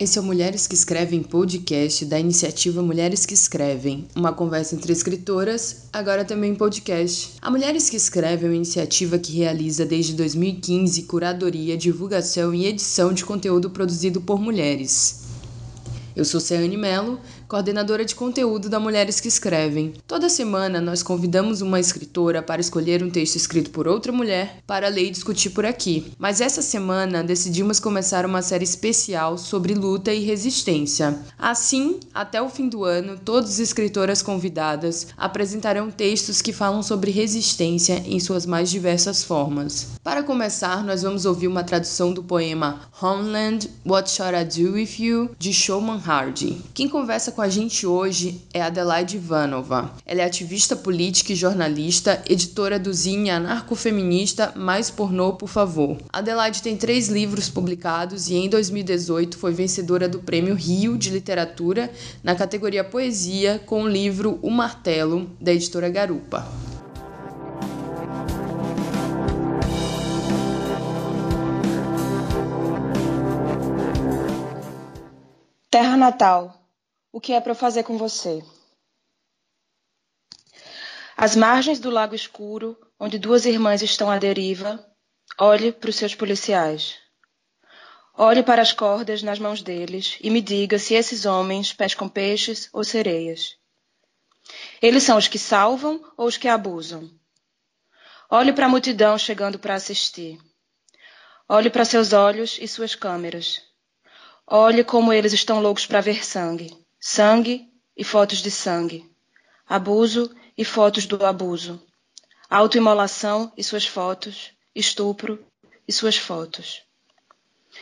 Esse é o Mulheres que Escrevem podcast da iniciativa Mulheres que Escrevem, uma conversa entre escritoras, agora também podcast. A Mulheres que Escrevem é uma iniciativa que realiza desde 2015 curadoria, divulgação e edição de conteúdo produzido por mulheres. Eu sou Ceane Mello, coordenadora de conteúdo da Mulheres que Escrevem. Toda semana nós convidamos uma escritora para escolher um texto escrito por outra mulher para ler e discutir por aqui. Mas essa semana decidimos começar uma série especial sobre luta e resistência. Assim, até o fim do ano, todas as escritoras convidadas apresentarão textos que falam sobre resistência em suas mais diversas formas. Para começar, nós vamos ouvir uma tradução do poema Homeland, What Should I Do With You, de Showman Hardy. Quem conversa com com a gente hoje é Adelaide Ivanova. Ela é ativista política e jornalista, editora do zine anarcofeminista Mais Pornô, por favor. Adelaide tem três livros publicados e em 2018 foi vencedora do Prêmio Rio de Literatura na categoria Poesia com o livro O Martelo, da editora Garupa. Terra Natal o que é para eu fazer com você? Às margens do lago escuro, onde duas irmãs estão à deriva, olhe para os seus policiais. Olhe para as cordas nas mãos deles e me diga se esses homens pescam peixes ou sereias. Eles são os que salvam ou os que abusam? Olhe para a multidão chegando para assistir. Olhe para seus olhos e suas câmeras. Olhe como eles estão loucos para ver sangue sangue e fotos de sangue, abuso e fotos do abuso, autoimolação e suas fotos, estupro e suas fotos.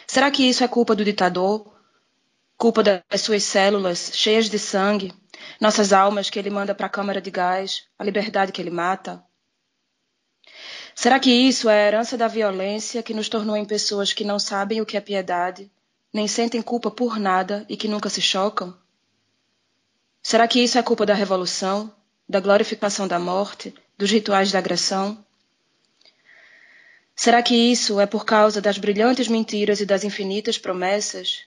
Será que isso é culpa do ditador? Culpa das suas células cheias de sangue, nossas almas que ele manda para a câmara de gás, a liberdade que ele mata? Será que isso é a herança da violência que nos tornou em pessoas que não sabem o que é piedade, nem sentem culpa por nada e que nunca se chocam? Será que isso é culpa da revolução, da glorificação da morte, dos rituais da agressão? Será que isso é por causa das brilhantes mentiras e das infinitas promessas?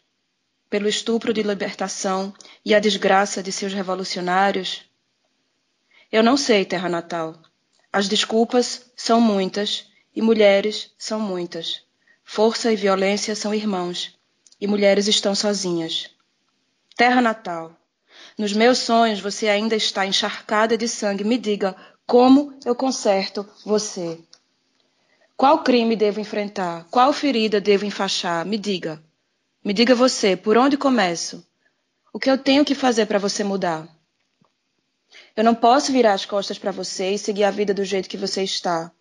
Pelo estupro de libertação e a desgraça de seus revolucionários? Eu não sei, terra natal. As desculpas são muitas e mulheres são muitas. Força e violência são irmãos e mulheres estão sozinhas. Terra natal. Nos meus sonhos você ainda está encharcada de sangue. Me diga como eu conserto você. Qual crime devo enfrentar? Qual ferida devo enfaixar? Me diga. Me diga você, por onde começo? O que eu tenho que fazer para você mudar? Eu não posso virar as costas para você e seguir a vida do jeito que você está.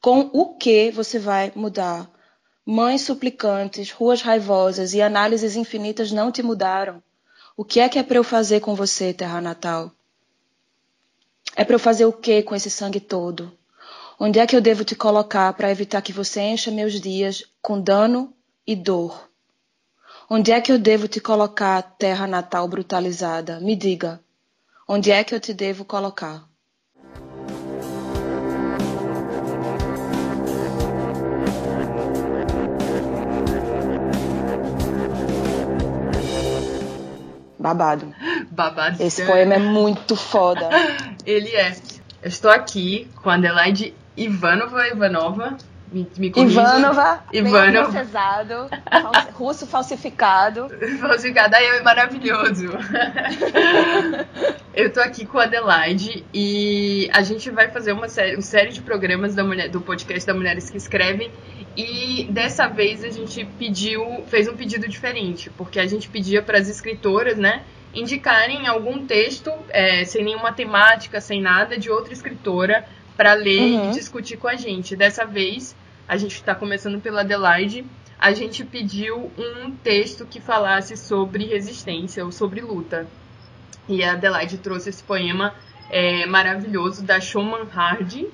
Com o que você vai mudar? Mães suplicantes, ruas raivosas e análises infinitas não te mudaram. O que é que é para eu fazer com você, terra natal? É para eu fazer o que com esse sangue todo? Onde é que eu devo te colocar para evitar que você encha meus dias com dano e dor? Onde é que eu devo te colocar, terra natal brutalizada? Me diga. Onde é que eu te devo colocar? Babado. Babado. Esse poema é muito foda. Ele é. Eu estou aqui com a Adelaide Ivanova Ivanova. Me, me Ivanova, Ivanova. Cesado, russo falsificado. falsificado, aí é maravilhoso. eu tô aqui com a Adelaide e a gente vai fazer uma série, uma série de programas da mulher, do podcast da Mulheres que Escrevem e dessa vez a gente pediu, fez um pedido diferente, porque a gente pedia para as escritoras, né, indicarem algum texto é, sem nenhuma temática, sem nada, de outra escritora para ler uhum. e discutir com a gente. Dessa vez a gente está começando pela Adelaide. A gente pediu um texto que falasse sobre resistência ou sobre luta. E a Adelaide trouxe esse poema é, maravilhoso da Showman Hardy,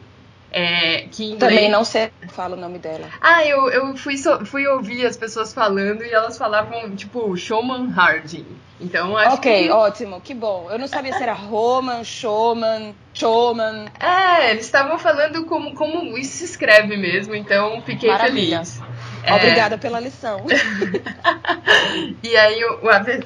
é, que inglês... Também não sei fala o nome dela. Ah, eu, eu fui, so, fui ouvir as pessoas falando e elas falavam, tipo, Showman Harding. Então, acho Ok, que... ótimo, que bom. Eu não sabia se era Roman, Showman, Showman. É, eles estavam falando como, como isso se escreve mesmo, então fiquei Maravilha. feliz. É... Obrigada pela lição. e aí o,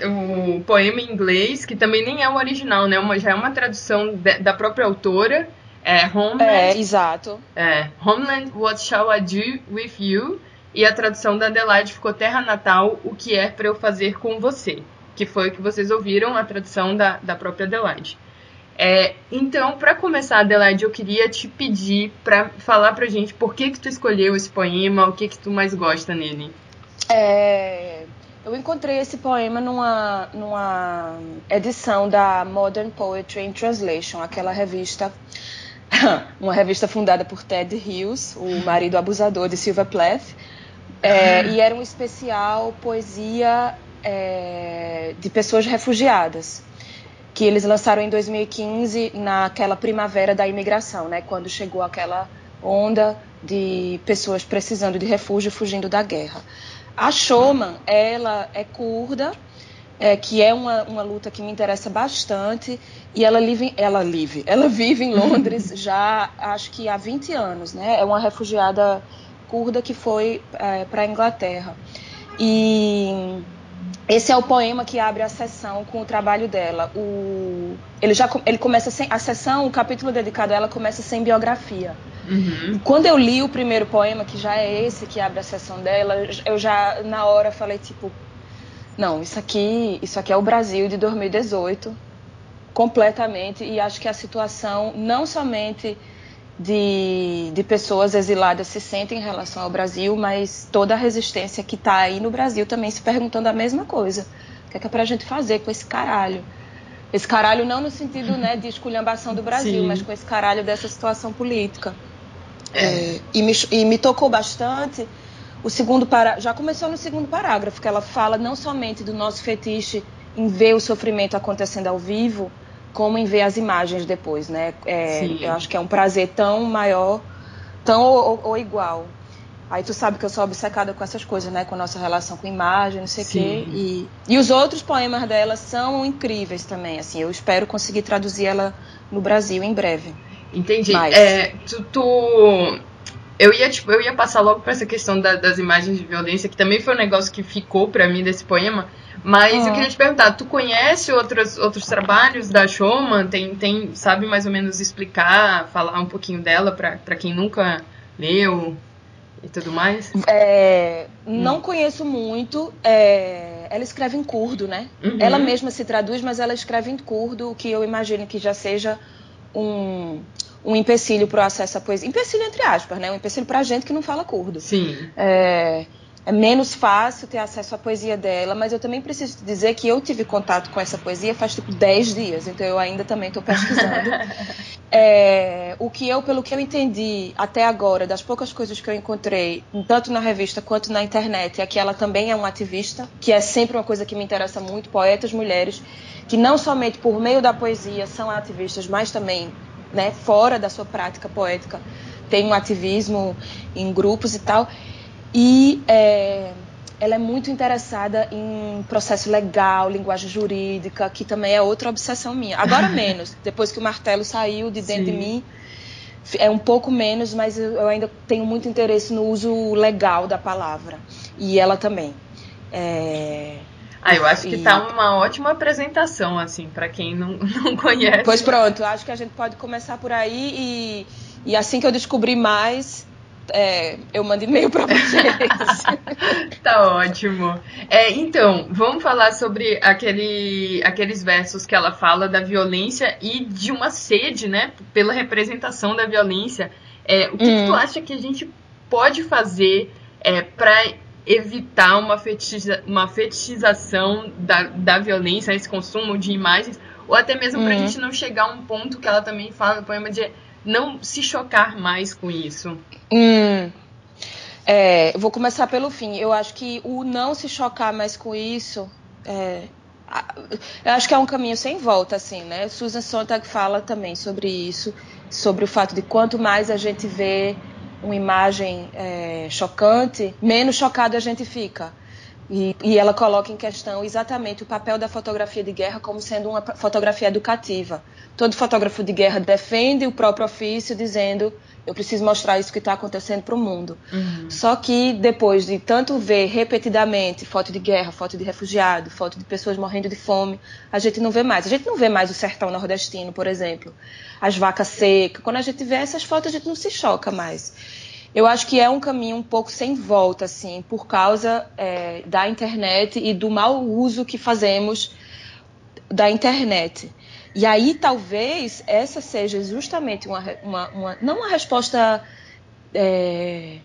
o, o, poema em inglês, que também nem é o original, né? Uma, já é uma tradução de, da própria autora. É Homeland. É, exato. É, Homeland, What Shall I Do With You? E a tradução da Adelaide ficou Terra Natal, O que é para eu fazer com você? Que foi o que vocês ouviram, a tradução da, da própria Adelaide. É, então, para começar, Adelaide, eu queria te pedir para falar pra gente por que que tu escolheu esse poema, o que que tu mais gosta nele. É, eu encontrei esse poema numa, numa edição da Modern Poetry in Translation, aquela revista, uma revista fundada por Ted Hughes, o marido abusador de Sylvia Plath, é, e era um especial poesia é, de pessoas refugiadas que eles lançaram em 2015 naquela primavera da imigração, né, quando chegou aquela onda de pessoas precisando de refúgio fugindo da guerra. A Shoman, ela é curda, é, que é uma, uma luta que me interessa bastante, e ela vive, ela vive, ela vive em Londres já acho que há 20 anos, né? É uma refugiada curda que foi é, para a Inglaterra. E esse é o poema que abre a sessão com o trabalho dela. O, ele já ele começa sem, a sessão, o capítulo dedicado a ela começa sem biografia. Uhum. Quando eu li o primeiro poema, que já é esse que abre a sessão dela, eu já na hora falei tipo, não, isso aqui, isso aqui é o Brasil de 2018, completamente. E acho que a situação não somente de, de pessoas exiladas se sentem em relação ao Brasil, mas toda a resistência que está aí no Brasil também se perguntando a mesma coisa. O que é, que é para a gente fazer com esse caralho? Esse caralho não no sentido né, de esculhambação do Brasil, Sim. mas com esse caralho dessa situação política. É. E, me, e me tocou bastante o segundo para já começou no segundo parágrafo que ela fala não somente do nosso fetiche em ver o sofrimento acontecendo ao vivo como em ver as imagens depois, né? É, eu acho que é um prazer tão maior, tão ou, ou, igual. Aí tu sabe que eu sou obcecada com essas coisas, né? Com a nossa relação com imagem, não sei o quê. E, e os outros poemas dela são incríveis também, assim. Eu espero conseguir traduzir ela no Brasil em breve. Entendi. Mas... É, tu, tu, Eu ia, tipo, eu ia passar logo para essa questão da, das imagens de violência, que também foi um negócio que ficou para mim desse poema, mas eu queria te perguntar, tu conhece outros, outros trabalhos da Showman? Tem, tem, sabe mais ou menos explicar, falar um pouquinho dela para quem nunca leu e tudo mais? É, não hum. conheço muito. É, ela escreve em curdo, né? Uhum. Ela mesma se traduz, mas ela escreve em curdo, o que eu imagino que já seja um, um empecilho para o acesso à poesia. Empecilho entre aspas, né? Um empecilho para a gente que não fala curdo. Sim. É, é menos fácil ter acesso à poesia dela, mas eu também preciso dizer que eu tive contato com essa poesia faz tipo 10 dias, então eu ainda também estou pesquisando. é, o que eu, pelo que eu entendi até agora, das poucas coisas que eu encontrei, tanto na revista quanto na internet, é que ela também é uma ativista, que é sempre uma coisa que me interessa muito, poetas mulheres, que não somente por meio da poesia são ativistas, mas também né, fora da sua prática poética tem um ativismo em grupos e tal. E é, ela é muito interessada em processo legal, linguagem jurídica, que também é outra obsessão minha. Agora menos, depois que o martelo saiu de dentro Sim. de mim, é um pouco menos, mas eu ainda tenho muito interesse no uso legal da palavra. E ela também. É... Ah, eu acho que e... tá uma ótima apresentação, assim, para quem não, não conhece. Pois pronto, acho que a gente pode começar por aí e, e assim que eu descobrir mais, é, eu mando e-mail para vocês. tá ótimo. É, então, vamos falar sobre aquele, aqueles versos que ela fala da violência e de uma sede, né, pela representação da violência. É, o que, hum. que, tu hum. acha que a gente pode fazer é, para evitar uma, fetichiza, uma fetichização da, da violência, esse consumo de imagens, ou até mesmo para a gente não chegar a um ponto que ela também fala no poema de não se chocar mais com isso? Hum. É, vou começar pelo fim. Eu acho que o não se chocar mais com isso, é, eu acho que é um caminho sem volta, assim, né? Susan Sontag fala também sobre isso, sobre o fato de quanto mais a gente vê uma imagem é, chocante, menos chocado a gente fica. E, e, ela coloca em questão exatamente o papel da fotografia de guerra como sendo uma fotografia educativa. Todo fotógrafo de guerra defende o próprio ofício, dizendo Eu preciso mostrar isso que está acontecendo para o mundo. Uhum. Só que depois de tanto ver repetidamente foto de guerra, foto de refugiado, foto de pessoas morrendo de fome, a gente não vê mais. A gente não vê mais o sertão nordestino, por exemplo, as vacas secas. Quando a gente vê essas fotos, a gente não se choca mais. Eu acho que é um caminho um pouco sem volta, assim, por causa é, da internet e do mau uso que fazemos da internet. E aí talvez essa seja justamente uma, uma, uma não uma resposta é,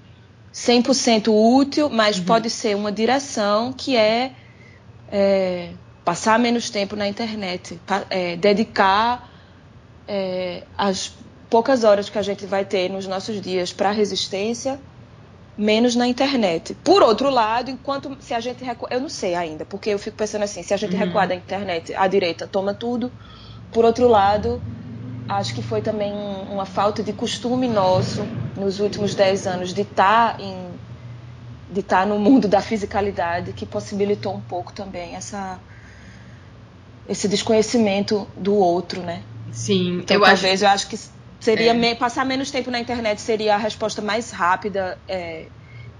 100% útil, mas uhum. pode ser uma direção que é, é, passar menos tempo na internet, é, dedicar é, as poucas horas que a gente vai ter nos nossos dias para resistência menos na internet. Por outro lado, enquanto se a gente recuar, eu não sei ainda, porque eu fico pensando assim, se a gente uhum. recuar da internet, a direita toma tudo, por outro lado, acho que foi também uma falta de costume nosso nos últimos dez anos de estar tá em de estar tá no mundo da fisicalidade que possibilitou um pouco também essa esse desconhecimento do outro, né? Sim, então, eu talvez acho... eu acho que seria é. me... passar menos tempo na internet seria a resposta mais rápida, é,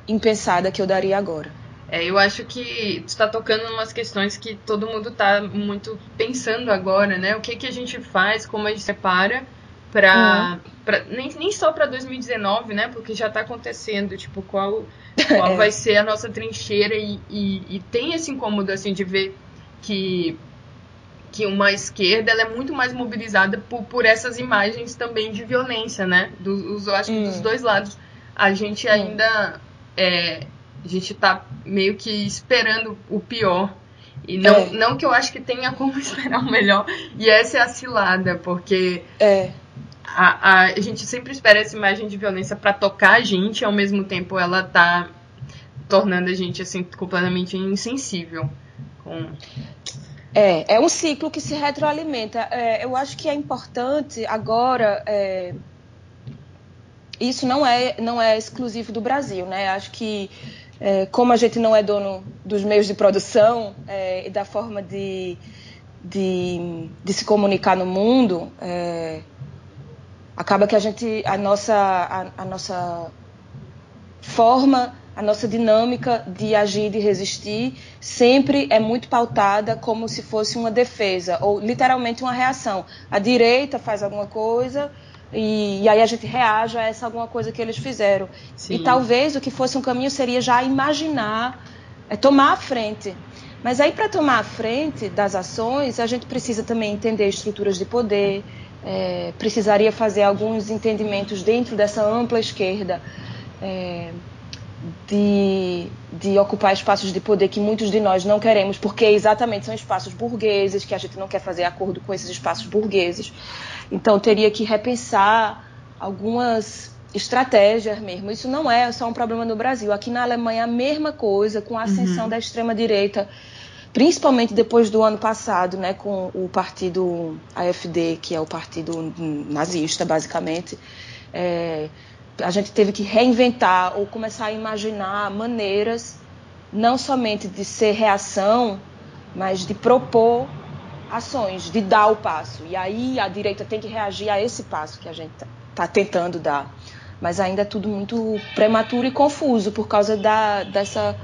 impensada que eu daria agora. É, eu acho que tu está tocando em umas questões que todo mundo está muito pensando agora, né? O que, que a gente faz, como a gente separa para uhum. nem, nem só para 2019, né? Porque já está acontecendo, tipo, qual, qual vai ser a nossa trincheira e, e, e, tem esse incômodo, assim, de ver que, que uma esquerda ela é muito mais mobilizada por, por essas imagens também de violência, né? Dos, eu acho que dos dois lados a gente ainda... É, a gente tá meio que esperando o pior. E não, é. não que eu acho que tenha como esperar o melhor. E essa é a cilada, porque é. a, a, a gente sempre espera essa imagem de violência para tocar a gente, e ao mesmo tempo ela tá tornando a gente assim completamente insensível. Com... É, é um ciclo que se retroalimenta. É, eu acho que é importante agora. É, isso não é, não é exclusivo do Brasil, né? Acho que é, como a gente não é dono dos meios de produção é, e da forma de, de, de, se comunicar no mundo, é, acaba que a gente, a nossa, a, a, nossa forma, a nossa dinâmica de agir, de resistir, sempre é muito pautada como se fosse uma defesa ou literalmente uma reação. A direita faz alguma coisa e, e, aí a gente reage a essa alguma coisa que eles fizeram. Sim. E talvez o que fosse um caminho seria já imaginar, é, tomar a frente. Mas aí, para tomar a frente das ações, a gente precisa também entender estruturas de poder, é, precisaria fazer alguns entendimentos dentro dessa ampla esquerda é, de, de ocupar espaços de poder que muitos de nós não queremos, porque exatamente são espaços burgueses, que a gente não quer fazer acordo com esses espaços burgueses. Então teria que repensar algumas estratégias mesmo. Isso não é só um problema no Brasil. Aqui na Alemanha a mesma coisa, com a ascensão uhum. da extrema direita, principalmente depois do ano passado, né, com o partido AfD, que é o partido nazista, basicamente. É, a gente teve que reinventar ou começar a imaginar maneiras não somente de ser reação, mas de propor ações, de dar o passo. E aí a direita tem que reagir a esse passo que a gente está tá tentando dar. Mas ainda é tudo muito prematuro e confuso por causa da, dessa,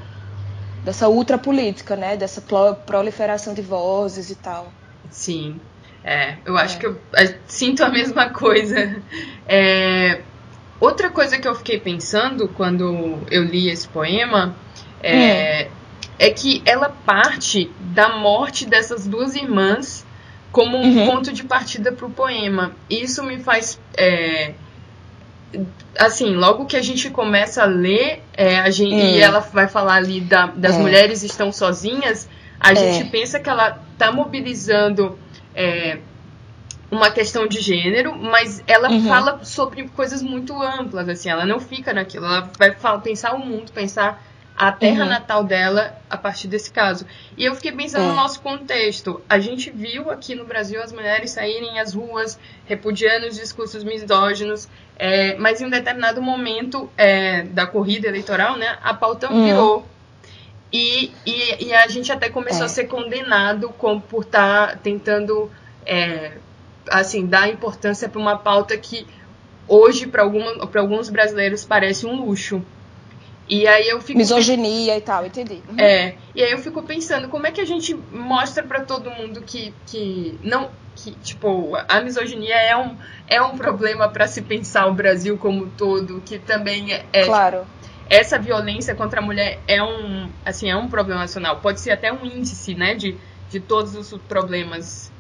dessa ultrapolítica, né? dessa proliferação de vozes e tal. Sim, é, eu acho é. que eu, eu, sinto a mesma coisa. É, outra coisa que eu fiquei pensando quando eu li esse poema é, hum é que ela parte da morte dessas duas irmãs como um uhum. ponto de partida para o poema. Isso me faz. É, assim, logo que a gente começa a ler, é, a gente, e ela vai falar ali da, das é. mulheres estão sozinhas, a é. gente pensa que ela está mobilizando é, uma questão de gênero, mas ela uhum. fala sobre coisas muito amplas, assim, ela não fica naquilo, ela vai falar, pensar o mundo, pensar a terra uhum. natal dela a partir desse caso. E eu fiquei pensando é. no nosso contexto. A gente viu aqui no Brasil as mulheres saírem às ruas repudiando os discursos misóginos, é, mas em um determinado momento é, da corrida eleitoral, né, a pauta uhum. virou. E, e, e, a gente até começou a é. ser condenado com, por estar tá tentando é, assim dar importância para uma pauta que hoje para alguns brasileiros parece um luxo. E aí eu fico misoginia e tal, entendi. Uhum. É. E aí eu fico pensando como é que a gente mostra para todo mundo que que não que tipo a misoginia é um é um problema para se pensar o Brasil como todo, que também é, é Claro. essa violência contra a mulher é um assim, é um problema nacional. Pode ser até um índice, né, de de todos os problemas.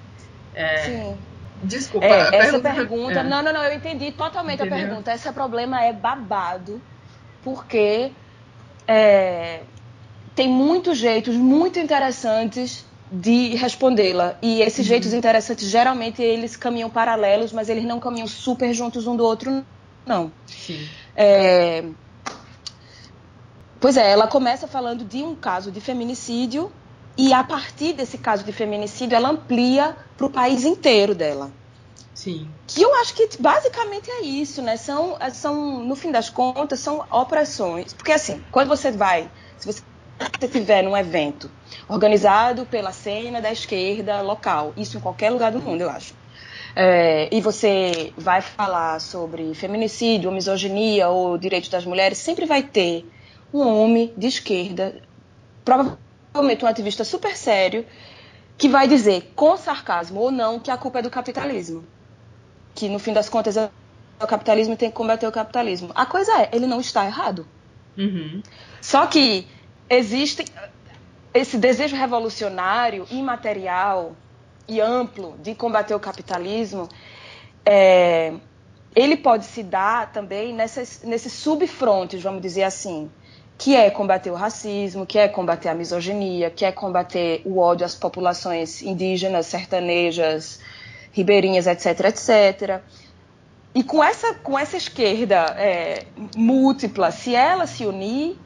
É, Sim. Desculpa. É, essa pergunta. pergunta é. Não, não, não, eu entendi totalmente Entendeu? a pergunta. Esse problema é babado, porque é, tem muitos jeitos muito interessantes de respondê-la. E esses uhum. jeitos interessantes, geralmente, eles caminham paralelos, mas eles não caminham super juntos um do outro, não. Sim. É... Pois é, ela começa falando de um caso de feminicídio e a partir desse caso de feminicídio ela amplia para o país inteiro dela. Sim. Que eu acho que basicamente é isso, né? São, são, no fim das contas, são opressões. Porque assim, quando você vai, se você estiver num evento organizado pela cena da esquerda local, isso em qualquer lugar do mundo, eu acho. É, e você vai falar sobre feminicídio, ou misoginia ou direitos das mulheres, sempre vai ter um homem de esquerda, provavelmente um ativista super sério, que vai dizer, com sarcasmo ou não, que a culpa é do capitalismo que no fim das contas é o capitalismo e tem que combater o capitalismo. A coisa é, ele não está errado. Uhum. Só que existe esse desejo revolucionário, imaterial e amplo de combater o capitalismo. É, ele pode se dar também nessas, nesses subfrontes, vamos dizer assim, que é combater o racismo, que é combater a misoginia, que é combater o ódio às populações indígenas, sertanejas, ribeirinhas, etc, etc. E com essa, com essa esquerda é, múltipla, se ela se unir,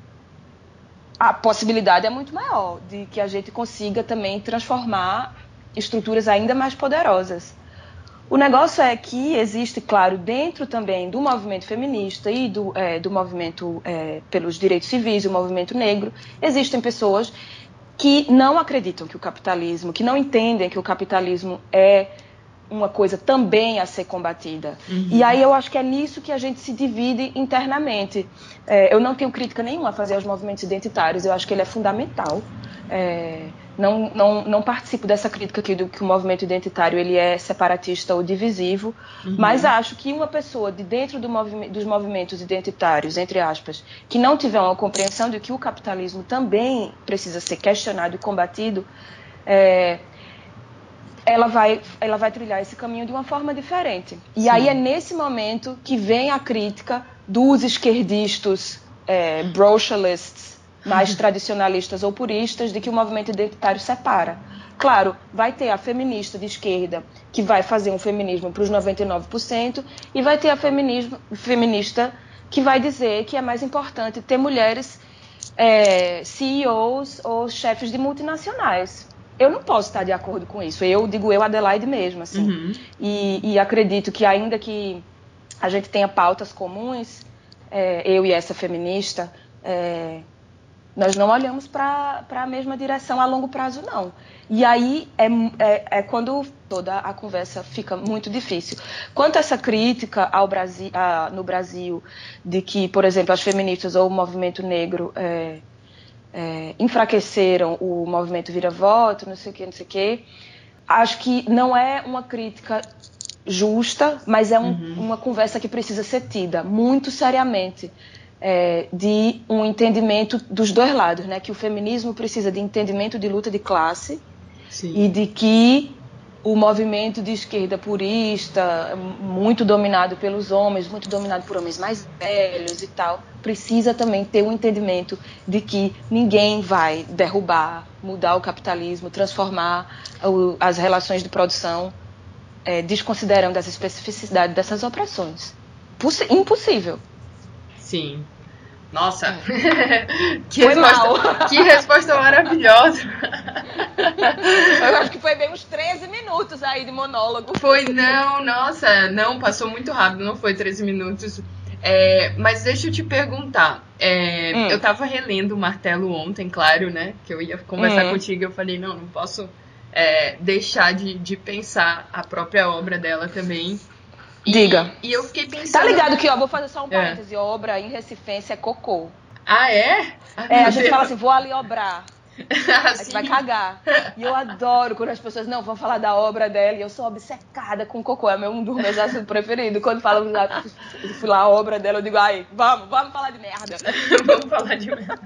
a possibilidade é muito maior de que a gente consiga também transformar estruturas ainda mais poderosas. O negócio é que existe, claro, dentro também do movimento feminista e do, é, do movimento é, pelos direitos civis, o movimento negro, existem pessoas que não acreditam que o capitalismo, que não entendem que o capitalismo é uma coisa também a ser combatida. Uhum. E aí eu acho que é nisso que a gente se divide internamente. É, eu não tenho crítica nenhuma a fazer aos movimentos identitários, eu acho que ele é fundamental. É, não, não, não participo dessa crítica aqui do que o movimento identitário ele é separatista ou divisivo, uhum. mas acho que uma pessoa de dentro do movi dos movimentos identitários, entre aspas, que não tiver uma compreensão de que o capitalismo também precisa ser questionado e combatido, é, ela vai, ela vai trilhar esse caminho de uma forma diferente. E Sim. aí é nesse momento que vem a crítica dos esquerdistas é, brochalists, mais tradicionalistas ou puristas, de que o movimento identitário separa. Claro, vai ter a feminista de esquerda que vai fazer um feminismo para os 99% e vai ter a feminismo, feminista que vai dizer que é mais importante ter mulheres é, CEOs ou chefes de multinacionais eu não posso estar de acordo com isso. Eu digo eu, Adelaide mesmo, assim. Uhum. E, e, acredito que ainda que a gente tenha pautas comuns, é, eu e essa feminista, é, nós não olhamos para a mesma direção a longo prazo, não. E aí é, é, é, quando toda a conversa fica muito difícil. Quanto a essa crítica ao Brasil, a, no Brasil de que, por exemplo, as feministas ou o movimento negro é, é, enfraqueceram o movimento vira-voto, não sei o que, não sei o que. Acho que não é uma crítica justa, mas é um, uhum. uma conversa que precisa ser tida muito seriamente. É, de um entendimento dos dois lados, né? Que o feminismo precisa de entendimento de luta de classe Sim. e de que o movimento de esquerda purista, muito dominado pelos homens, muito dominado por homens mais velhos e tal, precisa também ter um entendimento de que ninguém vai derrubar, mudar o capitalismo, transformar o, as relações de produção, é, desconsiderando as especificidades dessas opressões. Possi impossível. Sim. Nossa, que, resposta, que resposta maravilhosa. Eu acho que foi bem uns 13 minutos aí de monólogo. Foi, não, nossa, não, passou muito rápido, não foi 13 minutos. É, mas deixa eu te perguntar. É, hum. Eu tava relendo o Martelo ontem, claro, né? Que eu ia conversar hum. contigo. Eu falei, não, não posso é, deixar de, de pensar a própria obra dela também. E, Diga. E eu fiquei pensando. Tá ligado que, ó, vou fazer só um é. parêntese. É. Obra em Recifense é cocô. Ah, é? Ah, é, a gente Deus. fala assim, vou ali obrar. Assim. vai cagar. E eu adoro quando as pessoas, não, vão falar da obra dela. E eu sou obcecada com cocô. É um dos meus assuntos preferidos. Quando falam da fui lá a obra dela, eu digo, ai, vamos, vamos falar de merda. vamos falar de merda.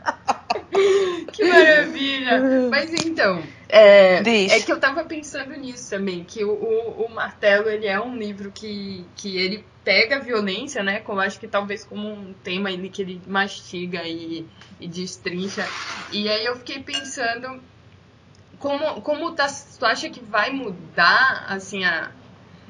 que maravilha! Mas então, é, é, que eu tava pensando nisso também, que o, o, o, Martelo, ele é um livro que, que ele pega a violência, né, como acho que talvez como um tema ele, que ele mastiga e, e destrincha. E aí eu fiquei pensando, como, como tá, tu acha que vai mudar, assim, a...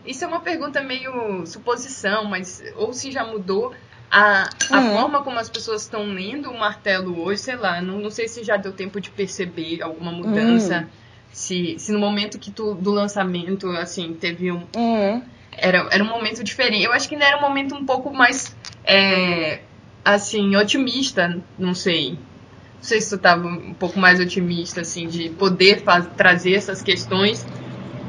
Isso é uma pergunta meio suposição, mas ou se já mudou a, a uhum. forma como as pessoas estão lendo o martelo hoje, sei lá, não, não sei se já deu tempo de perceber alguma mudança. Uhum. Se, se no momento que tu, do lançamento, assim, teve um. Uhum. Era, era um momento diferente. Eu acho que ainda era um momento um pouco mais. É, assim, otimista, não sei. Não sei se tu estava um pouco mais otimista, assim, de poder trazer essas questões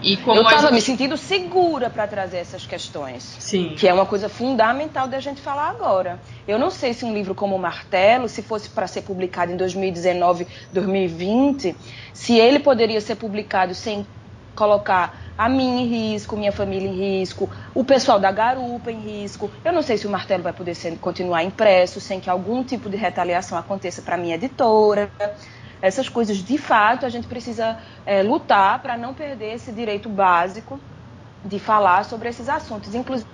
e como eu estava gente... me sentindo segura para trazer essas questões. Sim. Que é uma coisa fundamental da gente falar agora. Eu não sei se um livro como Martelo, se fosse para ser publicado em 2019, 2020, se ele poderia ser publicado sem colocar a mim em risco, minha família em risco, o pessoal da garupa em risco. Eu não sei se o martelo vai poder ser, continuar impresso sem que algum tipo de retaliação aconteça para minha editora essas coisas, de fato, a gente precisa é, lutar para não perder esse direito básico de falar sobre esses assuntos. Inclusive,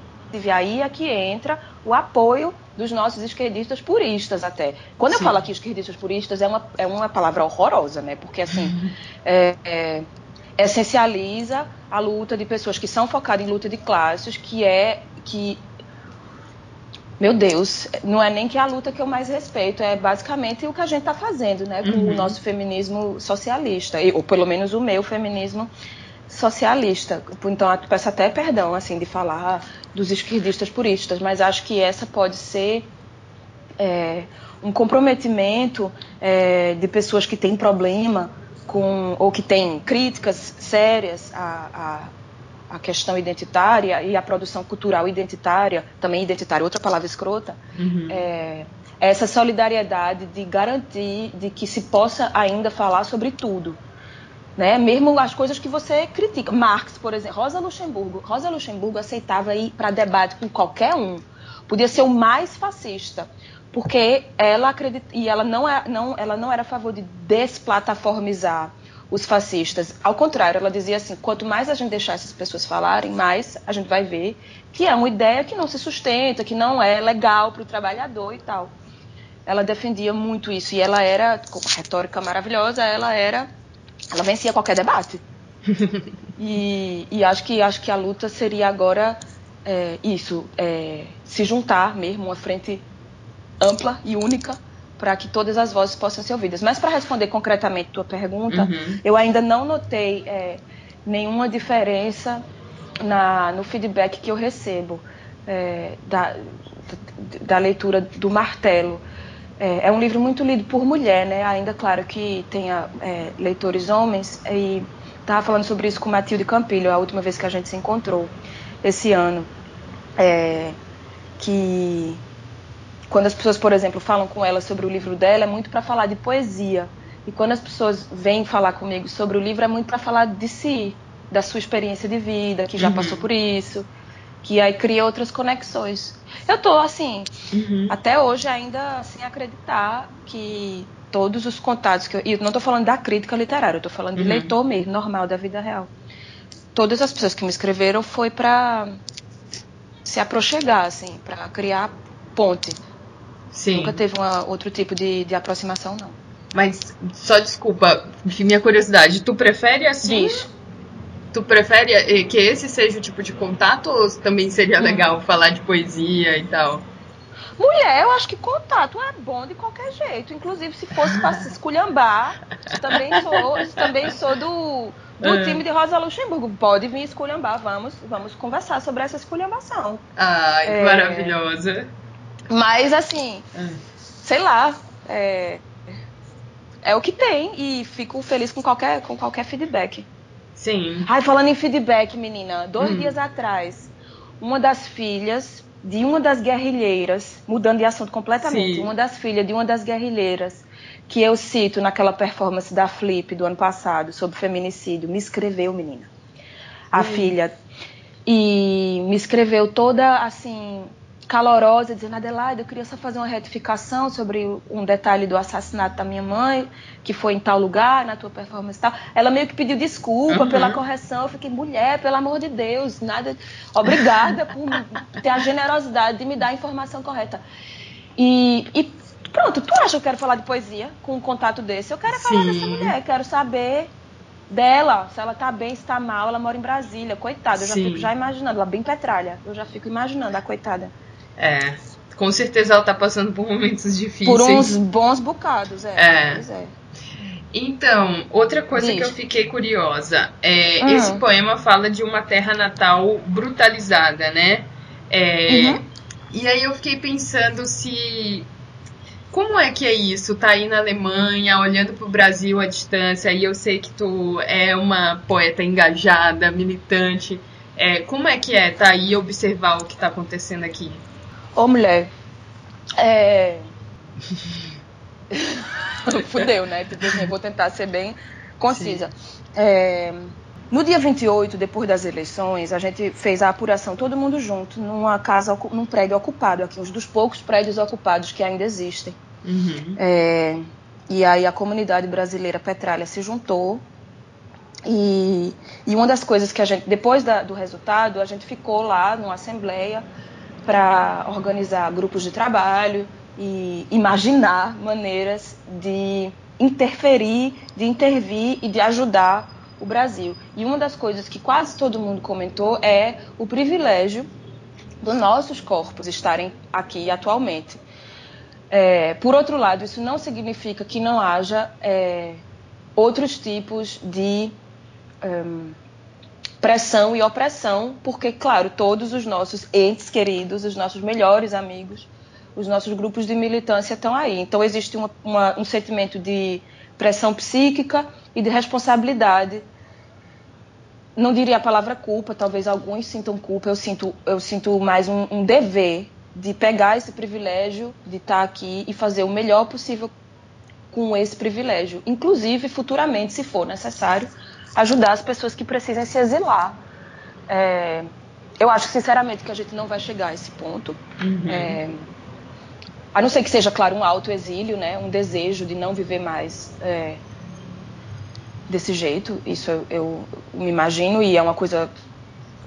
aí é que entra o apoio dos nossos esquerdistas puristas até. Quando Sim. eu falo aqui esquerdistas puristas, é uma, é uma palavra horrorosa, né? Porque, assim, é, é, essencializa a luta de pessoas que são focadas em luta de classes, que é que meu Deus, não é nem que a luta que eu mais respeito, é basicamente o que a gente está fazendo, né, com uhum. o nosso feminismo socialista, ou pelo menos o meu feminismo socialista. Então, eu peço até perdão, assim, de falar dos esquerdistas puristas, mas acho que essa pode ser é, um comprometimento é, de pessoas que têm problema com, ou que têm críticas sérias a, a a questão identitária e a produção cultural identitária, também identitária, outra palavra escrota, uhum. é, essa solidariedade de garantir de que se possa ainda falar sobre tudo. Né? Mesmo as coisas que você critica. Marx, por exemplo, Rosa Luxemburgo. Rosa Luxemburgo aceitava ir para debate com qualquer um. Podia ser o mais fascista, porque ela acredita e ela não, é, não, ela não era a favor de desplataformizar os fascistas. Ao contrário, ela dizia assim: quanto mais a gente deixar essas pessoas falarem, mais a gente vai ver que é uma ideia que não se sustenta, que não é legal para o trabalhador e tal. Ela defendia muito isso e ela era, com retórica maravilhosa, ela era, ela vencia qualquer debate. e, e acho que acho que a luta seria agora é, isso, é, se juntar mesmo, uma frente ampla e única para que todas as vozes possam ser ouvidas. Mas para responder concretamente tua pergunta, uhum. eu ainda não notei é, nenhuma diferença na, no feedback que eu recebo é, da, da leitura do Martelo. É, é, um livro muito lido por mulher, né? Ainda claro que tenha é, leitores homens e estava falando sobre isso com Matilde Campilho a última vez que a gente se encontrou esse ano, é, que quando as pessoas, por exemplo, falam com ela sobre o livro dela, é muito para falar de poesia. E quando as pessoas vêm falar comigo sobre o livro, é muito para falar de si, da sua experiência de vida, que já uhum. passou por isso, que aí cria outras conexões. Eu tô assim, uhum. até hoje ainda sem acreditar que todos os contatos que eu, e não estou falando da crítica literária, eu tô falando de uhum. leitor mesmo, normal da vida real. Todas as pessoas que me escreveram foi para se aproximar, assim, para criar ponte. Sim. Nunca teve uma, outro tipo de, de aproximação, não. Mas, só desculpa, minha curiosidade, tu prefere assim? Diz. Tu prefere eh, que esse seja o tipo de contato ou também seria hum. legal falar de poesia e tal? Mulher, eu acho que contato é bom de qualquer jeito. Inclusive, se fosse para se esculhambar, também sou, também sou do, do é. time de Rosa Luxemburgo. Pode vir esculhambar, vamos, vamos conversar sobre essa esculhambação. Ai, é, maravilhosa. Mas assim, é. sei lá, é, é o que tem e fico feliz com qualquer, com qualquer feedback. Sim. Ai, falando em feedback, menina, dois hum. dias atrás, uma das filhas de uma das guerrilheiras, mudando de assunto completamente, Sim. uma das filhas de uma das guerrilheiras que eu cito naquela performance da Flip do ano passado sobre feminicídio, me escreveu, menina. A hum. filha. E me escreveu toda assim, calorosa, dizendo: Adelaide, eu queria só fazer uma retificação sobre um detalhe do assassinato da minha mãe, que foi em tal lugar, na tua performance e tal. Ela meio que pediu desculpa uhum. pela correção. Eu fiquei: mulher, pelo amor de Deus, nada. Obrigada por ter a generosidade de me dar a informação correta. E, e pronto, tu acha que eu quero falar de poesia com um contato desse? Eu quero falar Sim. dessa mulher, quero saber dela, se ela tá bem, se tá mal, ela mora em Brasília, coitada, eu já Sim. fico já imaginando, ela bem petralha, eu já fico imaginando a coitada. É, com certeza ela tá passando por momentos difíceis. Por uns bons bocados, é. É. é. Então, outra coisa Diz. que eu fiquei curiosa é uhum. esse poema fala de uma terra natal brutalizada, né? É, uhum. E aí eu fiquei pensando se como é que é isso? Tá aí na Alemanha, olhando para o Brasil à distância, e eu sei que tu é uma poeta engajada, militante. É, como é que é tá aí e observar o que está acontecendo aqui? Ô, mulher. É. Fudeu, né? Tipo assim, vou tentar ser bem concisa. É... No dia 28, depois das eleições, a gente fez a apuração todo mundo junto, numa casa, num prédio ocupado aqui, um dos poucos prédios ocupados que ainda existem. Uhum. É, e aí a comunidade brasileira Petralha se juntou e, e uma das coisas que a gente, depois da, do resultado, a gente ficou lá numa assembleia para organizar grupos de trabalho e imaginar maneiras de interferir, de intervir e de ajudar o Brasil. E uma das coisas que quase todo mundo comentou é o privilégio dos nossos corpos estarem aqui atualmente. É, por outro lado, isso não significa que não haja é, outros tipos de um, pressão e opressão, porque, claro, todos os nossos entes queridos, os nossos melhores amigos, os nossos grupos de militância estão aí. Então, existe uma, uma, um sentimento de pressão psíquica e de responsabilidade. Não diria a palavra culpa, talvez alguns sintam culpa, eu sinto, eu sinto mais um, um dever de pegar esse privilégio de estar aqui e fazer o melhor possível com esse privilégio, inclusive futuramente, se for necessário, ajudar as pessoas que precisam se exilar. É, eu acho sinceramente que a gente não vai chegar a esse ponto. Uhum. É, a não ser que seja, claro, um autoexílio, né, um desejo de não viver mais é, desse jeito. Isso eu, eu, me imagino e é uma coisa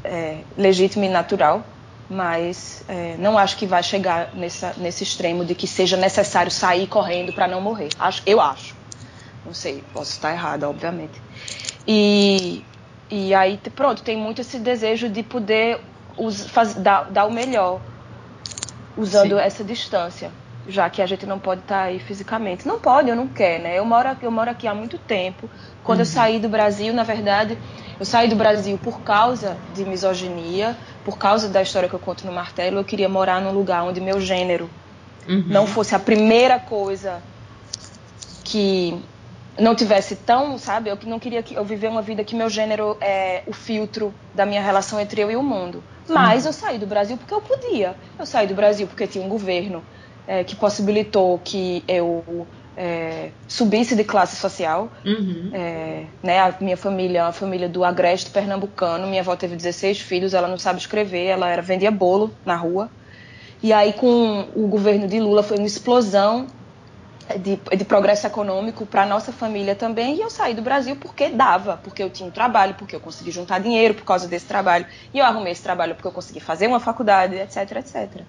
é, legítima e natural. Mas é, não acho que vai chegar nessa, nesse extremo de que seja necessário sair correndo para não morrer. Acho, eu acho. Não sei, posso estar errada, obviamente. E, e aí, pronto, tem muito esse desejo de poder us, faz, dar, dar o melhor usando Sim. essa distância, já que a gente não pode estar aí fisicamente. Não pode, eu não quero, né? Eu moro, eu moro aqui há muito tempo. Quando uhum. eu saí do Brasil, na verdade, eu saí do Brasil por causa de misoginia, por causa da história que eu conto no Martelo. Eu queria morar num lugar onde meu gênero uhum. não fosse a primeira coisa que não tivesse tão, sabe? Eu não queria que eu viver uma vida que meu gênero é o filtro da minha relação entre eu e o mundo. Mas uhum. eu saí do Brasil porque eu podia. Eu saí do Brasil porque tinha um governo é, que possibilitou que eu é, subisse de classe social. Uhum. É, né, a minha família é uma família do agreste pernambucano. Minha avó teve 16 filhos, ela não sabe escrever, ela era vendia bolo na rua. E aí, com o governo de Lula, foi uma explosão de, de progresso econômico para nossa família também. E eu saí do Brasil porque dava, porque eu tinha um trabalho, porque eu consegui juntar dinheiro por causa desse trabalho. E eu arrumei esse trabalho porque eu consegui fazer uma faculdade, etc, etc.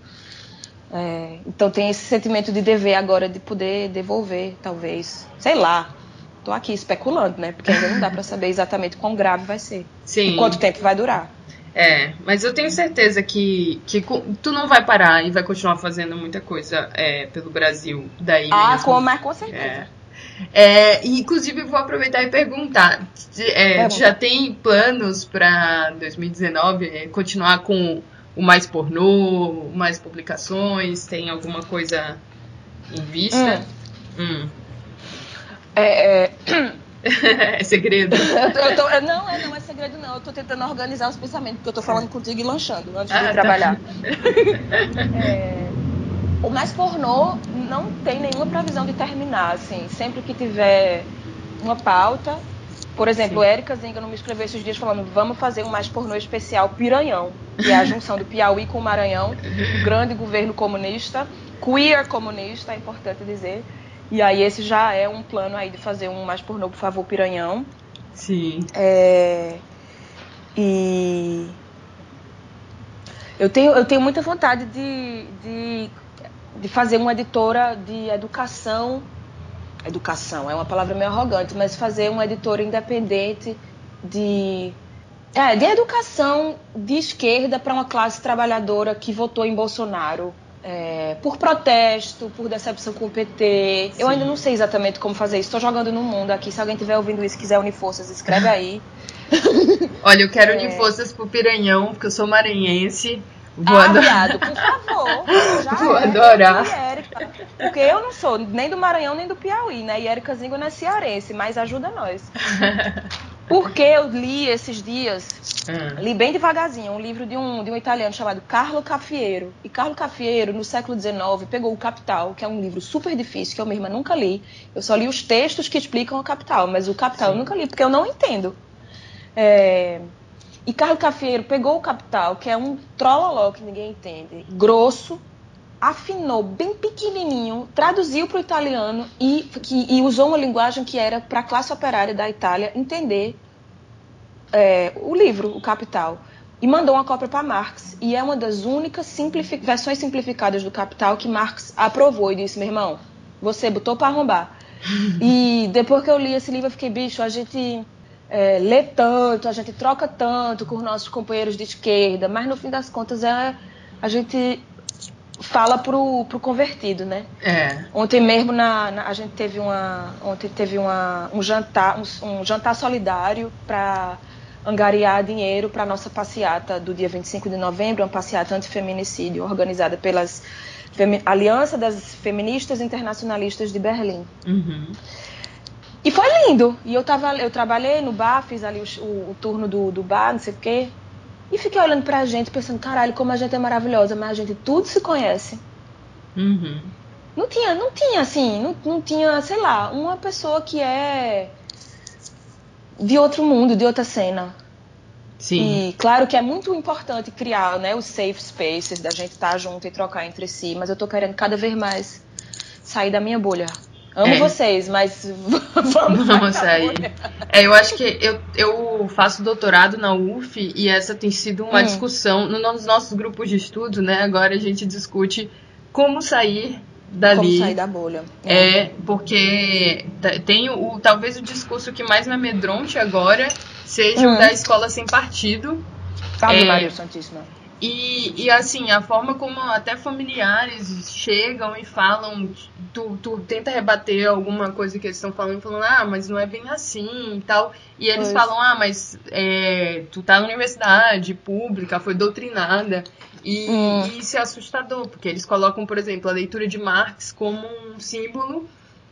É, então tem esse sentimento de dever agora de poder devolver, talvez. Sei lá. Tô aqui especulando, né? Porque ainda não dá para saber exatamente quão grave vai ser. Sim. E quanto tempo vai durar. É, mas eu tenho certeza que, que tu não vai parar e vai continuar fazendo muita coisa é, pelo Brasil daí. Ah, mesmo. com, mas com certeza. É. É, inclusive, vou aproveitar e perguntar: é, já tem planos para 2019 é, continuar com o mais pornô, mais publicações? Tem alguma coisa em vista? Hum. Hum. É, é segredo. Eu, eu tô, não, é, não é segredo, não. Eu tô tentando organizar os pensamentos, porque eu tô falando contigo e lanchando antes ah, de tá. trabalhar. é, o mais pornô não tem nenhuma previsão de terminar, assim. Sempre que tiver uma pauta. Por exemplo, Sim. Érica Zinga não me escreveu esses dias falando vamos fazer um mais pornô especial Piranhão, que é a junção do Piauí com o Maranhão, grande governo comunista, queer comunista, é importante dizer. E aí esse já é um plano aí de fazer um mais pornô, por favor, Piranhão. Sim. É, e eu tenho, eu tenho muita vontade de, de, de fazer uma editora de educação. Educação é uma palavra meio arrogante, mas fazer uma editora independente de é, de educação de esquerda para uma classe trabalhadora que votou em Bolsonaro é, por protesto, por decepção com o PT. Sim. Eu ainda não sei exatamente como fazer isso. Estou jogando no mundo aqui. Se alguém estiver ouvindo isso e quiser unir forças, escreve aí. Olha, eu quero é... unir forças pro Piranhão, porque eu sou maranhense. Vou ah, viado, por favor. Já Vou é, adorar. porque eu não sou nem do Maranhão nem do Piauí, né? E Érica Zingo não é cearense, mas ajuda nós. Porque eu li esses dias, uhum. li bem devagarzinho, um livro de um, de um italiano chamado Carlo Caffiero. E Carlo Caffiero, no século XIX, pegou o Capital, que é um livro super difícil, que eu mesma nunca li. Eu só li os textos que explicam o Capital, mas o Capital Sim. eu nunca li, porque eu não entendo. É... E Carlo Caffiero pegou o Capital, que é um trololó que ninguém entende, grosso, afinou bem pequenininho, traduziu para o italiano e, que, e, usou uma linguagem que era para a classe operária da Itália entender é, o livro, o Capital. E mandou uma cópia para Marx. E é uma das únicas versões simplificadas do Capital que Marx aprovou e disse: meu irmão, você botou para arrombar. e depois que eu li esse livro, eu fiquei, bicho, a gente é, lê tanto, a gente troca tanto com os nossos companheiros de esquerda, mas no fim das contas é, a gente fala pro, pro convertido, né? É. Ontem mesmo na, na, a gente teve uma ontem teve uma, um jantar um, um jantar solidário para angariar dinheiro para nossa passeata do dia 25 de novembro, uma passeata antifeminicídio organizada pelas Femi Aliança das Feministas Internacionalistas de Berlim. Uhum. E foi lindo. E eu tava, eu trabalhei no bar, fiz ali o, o, o turno do, do bar, não sei o quê. E fiquei olhando pra gente, pensando, caralho, como a gente é maravilhosa, mas a gente tudo se conhece. Uhum. Não tinha, não tinha, assim, não, não tinha, sei lá, uma pessoa que é de outro mundo, de outra cena. Sim. E claro que é muito importante criar né, os safe spaces, da gente estar junto e trocar entre si, mas eu tô querendo cada vez mais sair da minha bolha. Amo é. vocês, mas vamos, vamos sair. É, eu acho que eu, eu faço doutorado na UF e essa tem sido uma hum. discussão nos nossos grupos de estudo, né? Agora a gente discute como sair dali. Como sair da bolha. É, é porque tem o talvez o discurso que mais me amedronte agora seja hum. o da escola sem partido. Salve, é, Maria Santíssima. E, e assim, a forma como até familiares chegam e falam, tu, tu tenta rebater alguma coisa que eles estão falando, falando, ah, mas não é bem assim e tal. E eles pois. falam, ah, mas é, tu tá na universidade pública, foi doutrinada. E, hum. e isso é assustador, porque eles colocam, por exemplo, a leitura de Marx como um símbolo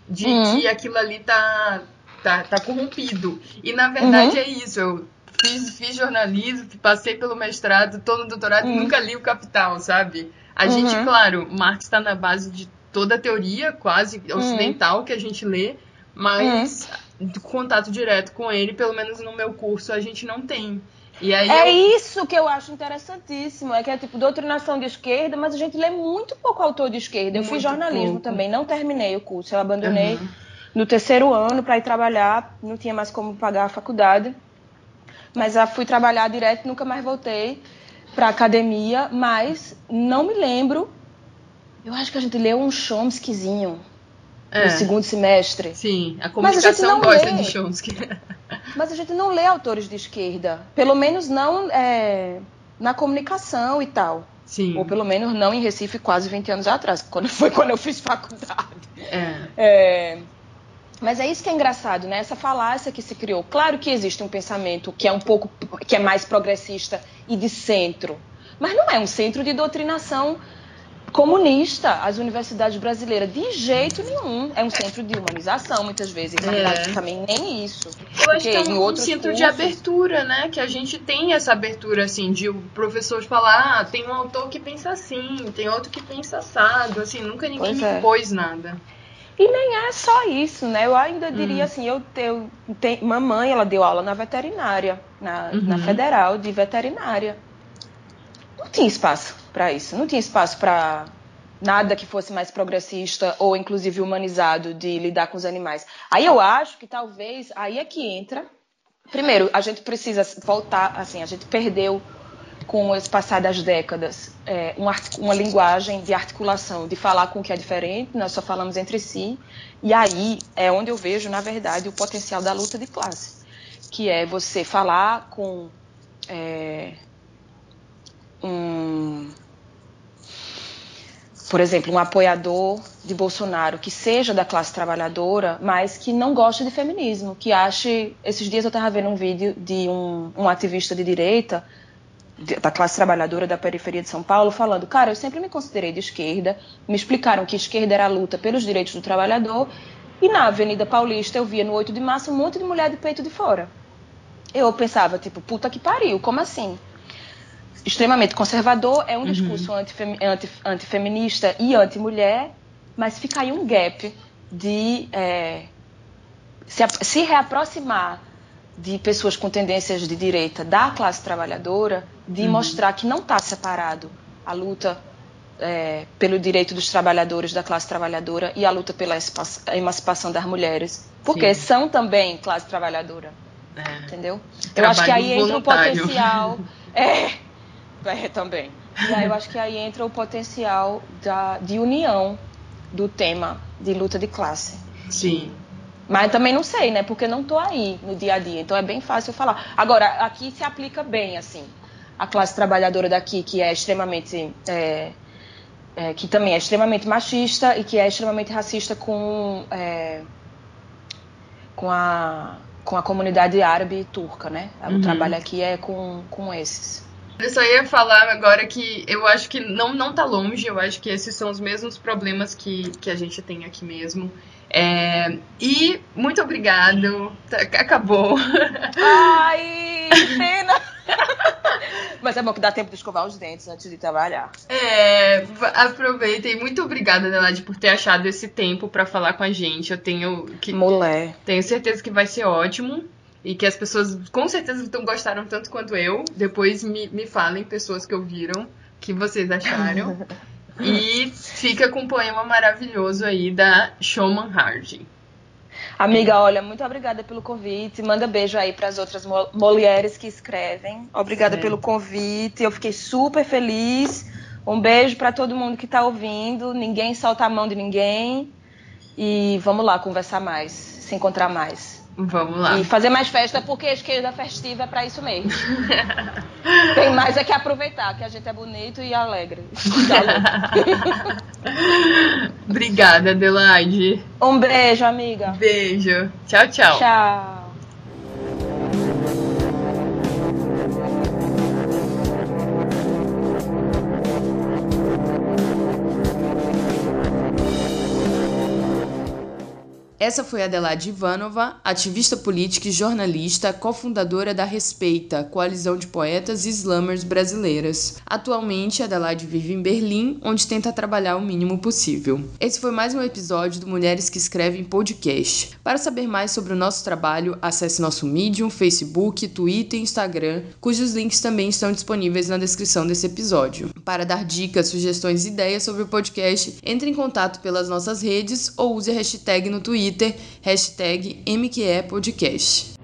de hum. que aquilo ali tá, tá, tá corrompido. E na verdade uhum. é isso. Eu, fiz, fiz jornalismo, passei pelo mestrado, tô no doutorado e uhum. nunca li o Capital, sabe? A uhum. gente, claro, Marx está na base de toda a teoria, quase uhum. ocidental, que a gente lê, mas uhum. contato direto com ele, pelo menos no meu curso, a gente não tem. E aí é eu... isso que eu acho interessantíssimo, é que é tipo doutrinação de esquerda, mas a gente lê muito pouco autor de esquerda. Eu muito fiz jornalismo pouco. também, não terminei o curso, eu abandonei uhum. no terceiro ano para ir trabalhar, não tinha mais como pagar a faculdade. Mas já fui trabalhar direto, nunca mais voltei para academia, mas não me lembro. Eu acho que a gente leu um Chomskyzinho é. no segundo semestre. Sim, a comunicação a gosta lê, de Chomsky. Mas a gente não lê autores de esquerda, pelo menos não é, na comunicação e tal. Sim. Ou pelo menos não em Recife quase 20 anos atrás, quando foi quando eu fiz faculdade. É. é mas é isso que é engraçado, né? Essa falácia que se criou. Claro que existe um pensamento que é um pouco que é mais progressista e de centro, mas não é um centro de doutrinação comunista as universidades brasileiras. De jeito nenhum. É um centro de humanização, muitas vezes. Na verdade, também nem isso. Eu acho que é um, um centro cursos... de abertura, né? Que a gente tem essa abertura, assim, de o professor falar, ah, tem um autor que pensa assim, tem outro que pensa assado, assim, nunca ninguém pois é. impôs nada. E nem é só isso, né? Eu ainda diria hum. assim, eu tenho, tenho, mamãe, ela deu aula na veterinária, na, uhum. na federal de veterinária. Não tinha espaço para isso, não tinha espaço para nada que fosse mais progressista ou inclusive humanizado de lidar com os animais. Aí eu acho que talvez aí é que entra. Primeiro, a gente precisa voltar, assim, a gente perdeu com esse passar das décadas, é, uma, uma linguagem de articulação, de falar com o que é diferente, nós só falamos entre si, e aí é onde eu vejo, na verdade, o potencial da luta de classe, que é você falar com é, um, por exemplo, um apoiador de Bolsonaro que seja da classe trabalhadora, mas que não goste de feminismo, que ache. Esses dias eu estava vendo um vídeo de um, um ativista de direita da classe trabalhadora da periferia de São Paulo falando, cara, eu sempre me considerei de esquerda, me explicaram que esquerda era a luta pelos direitos do trabalhador, e na Avenida Paulista eu via no 8 de março um monte de mulher de peito de fora. Eu pensava, tipo, puta que pariu, como assim? Extremamente conservador, é um uhum. discurso antifem, anti, antifeminista e anti-mulher, mas fica aí um gap de é, se, se reaproximar de pessoas com tendências de direita da classe trabalhadora de uhum. mostrar que não está separado a luta é, pelo direito dos trabalhadores da classe trabalhadora e a luta pela emancipação das mulheres, porque Sim. são também classe trabalhadora, é. entendeu? Eu acho que aí entra o potencial, é, é, também. E aí eu acho que aí entra o potencial da, de união do tema de luta de classe. Sim. Mas também não sei, né? Porque não estou aí no dia a dia, então é bem fácil falar. Agora, aqui se aplica bem, assim, a classe trabalhadora daqui, que é extremamente. É, é, que também é extremamente machista e que é extremamente racista com, é, com, a, com a comunidade árabe e turca, né? O uhum. trabalho aqui é com, com esses. Eu só ia falar agora que eu acho que não, não tá longe, eu acho que esses são os mesmos problemas que, que a gente tem aqui mesmo. É, e muito obrigado. Acabou. Ai, pena. Mas é bom que dá tempo de escovar os dentes antes de trabalhar. É, aproveitem. Muito obrigada, Adelaide, por ter achado esse tempo para falar com a gente. Eu tenho que Mulher. tenho certeza que vai ser ótimo e que as pessoas com certeza gostaram tanto quanto eu. Depois me, me falem pessoas que ouviram que vocês acharam. E fica com um poema maravilhoso aí da Showman Harding. Amiga, olha, muito obrigada pelo convite. Manda beijo aí para as outras mulheres que escrevem. Obrigada pelo convite. Eu fiquei super feliz. Um beijo para todo mundo que está ouvindo. Ninguém solta a mão de ninguém. E vamos lá conversar mais, se encontrar mais. Vamos lá. E fazer mais festa, porque a esquerda festiva é pra isso mesmo. Tem mais é que aproveitar, que a gente é bonito e alegre. Obrigada, Adelaide. Um beijo, amiga. Beijo. Tchau, tchau. Tchau. Essa foi Adelaide Ivanova, ativista política e jornalista, cofundadora da Respeita, coalizão de poetas e slammers brasileiras. Atualmente, Adelaide vive em Berlim, onde tenta trabalhar o mínimo possível. Esse foi mais um episódio do Mulheres que Escrevem podcast. Para saber mais sobre o nosso trabalho, acesse nosso Medium, Facebook, Twitter e Instagram, cujos links também estão disponíveis na descrição desse episódio. Para dar dicas, sugestões e ideias sobre o podcast, entre em contato pelas nossas redes ou use a hashtag no Twitter Twitter, hashtag MQEPodcast.